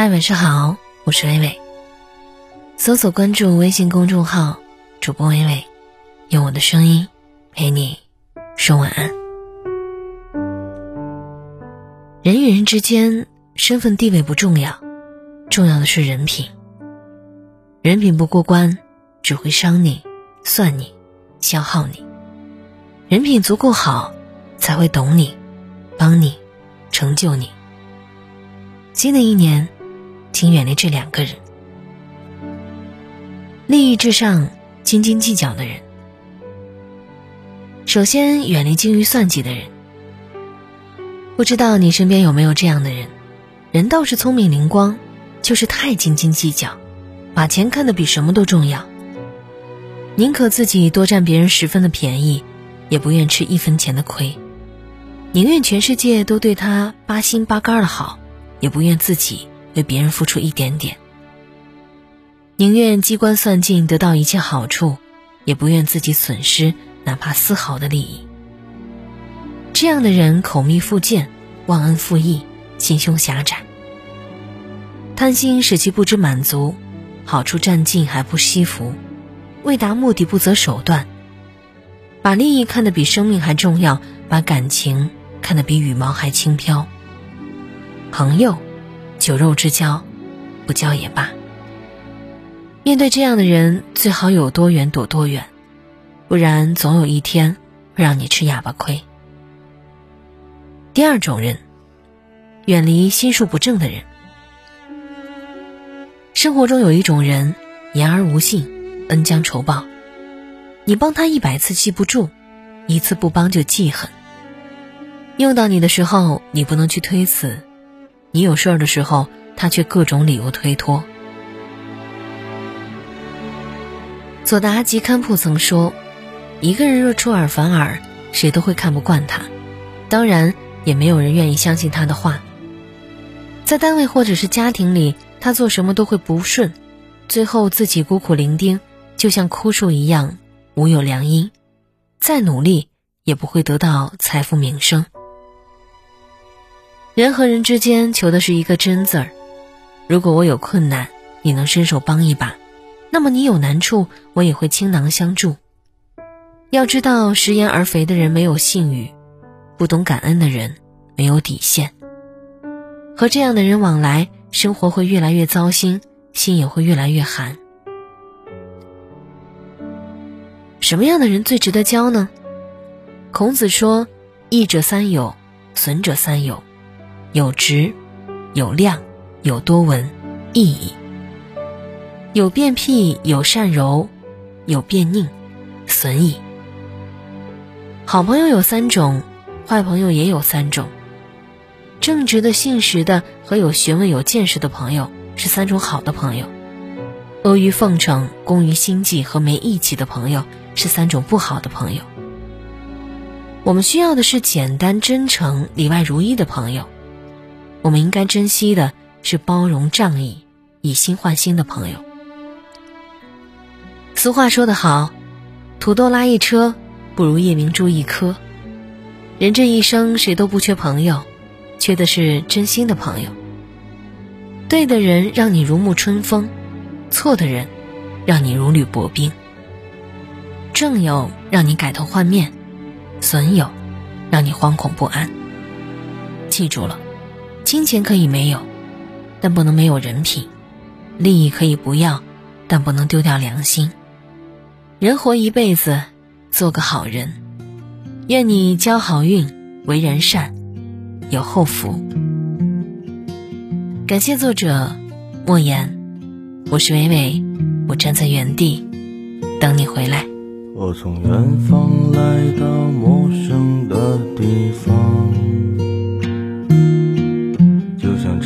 嗨，晚上好，我是微微。搜索关注微信公众号“主播微微”，用我的声音陪你说晚安。人与人之间，身份地位不重要，重要的是人品。人品不过关，只会伤你、算你、消耗你；人品足够好，才会懂你、帮你、成就你。新的一年。请远离这两个人：利益至上、斤斤计较的人。首先，远离精于算计的人。不知道你身边有没有这样的人？人倒是聪明灵光，就是太斤斤计较，把钱看得比什么都重要。宁可自己多占别人十分的便宜，也不愿吃一分钱的亏；宁愿全世界都对他八心八肝的好，也不愿自己。为别人付出一点点，宁愿机关算尽得到一切好处，也不愿自己损失哪怕丝毫的利益。这样的人口蜜腹剑，忘恩负义，心胸狭窄，贪心使其不知满足，好处占尽还不惜福，为达目的不择手段，把利益看得比生命还重要，把感情看得比羽毛还轻飘。朋友。酒肉之交，不交也罢。面对这样的人，最好有多远躲多远，不然总有一天会让你吃哑巴亏。第二种人，远离心术不正的人。生活中有一种人，言而无信，恩将仇报。你帮他一百次记不住，一次不帮就记恨。用到你的时候，你不能去推辞。你有事儿的时候，他却各种理由推脱。佐达吉堪普曾说：“一个人若出尔反尔，谁都会看不惯他，当然也没有人愿意相信他的话。在单位或者是家庭里，他做什么都会不顺，最后自己孤苦伶仃，就像枯树一样，无有良因，再努力也不会得到财富名声。”人和人之间求的是一个真字儿。如果我有困难，你能伸手帮一把，那么你有难处，我也会倾囊相助。要知道，食言而肥的人没有信誉，不懂感恩的人没有底线。和这样的人往来，生活会越来越糟心，心也会越来越寒。什么样的人最值得交呢？孔子说：“益者三友，损者三友。”有直，有量，有多闻，意义；有变辟，有善柔，有变佞，损矣。好朋友有三种，坏朋友也有三种。正直的、信实的和有学问、有见识的朋友是三种好的朋友；阿谀奉承、工于心计和没义气的朋友是三种不好的朋友。我们需要的是简单、真诚、里外如一的朋友。我们应该珍惜的是包容仗义、以心换心的朋友。俗话说得好，土豆拉一车，不如夜明珠一颗。人这一生，谁都不缺朋友，缺的是真心的朋友。对的人让你如沐春风，错的人让你如履薄冰。正友让你改头换面，损友让你惶恐不安。记住了。金钱可以没有，但不能没有人品；利益可以不要，但不能丢掉良心。人活一辈子，做个好人。愿你交好运，为人善，有后福。感谢作者莫言，我是伟伟，我站在原地等你回来。我从远方来到陌生的地方。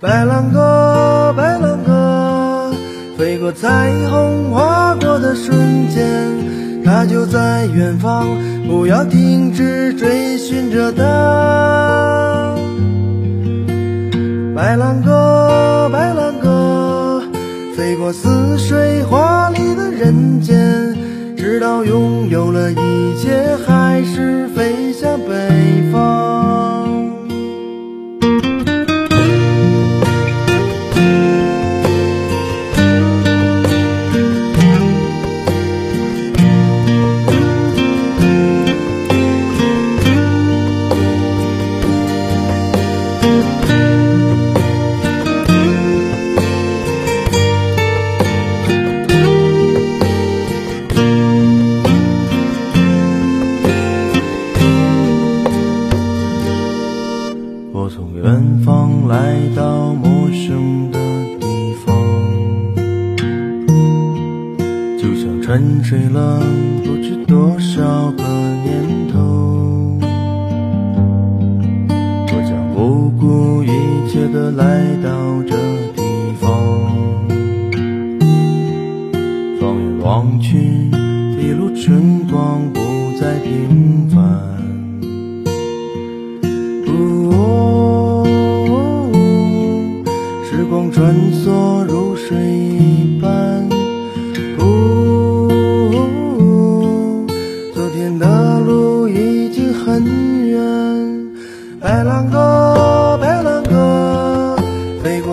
白兰鸽，白兰鸽，飞过彩虹划过的瞬间，它就在远方。不要停止追寻着它，白兰鸽，白兰鸽，飞过似水华丽的人间，直到拥有了一切，还是飞向北方。沉睡了不知多少个年头。我将不顾一切的来到这地方，放眼望去，一路春光不再平凡。时光穿梭如水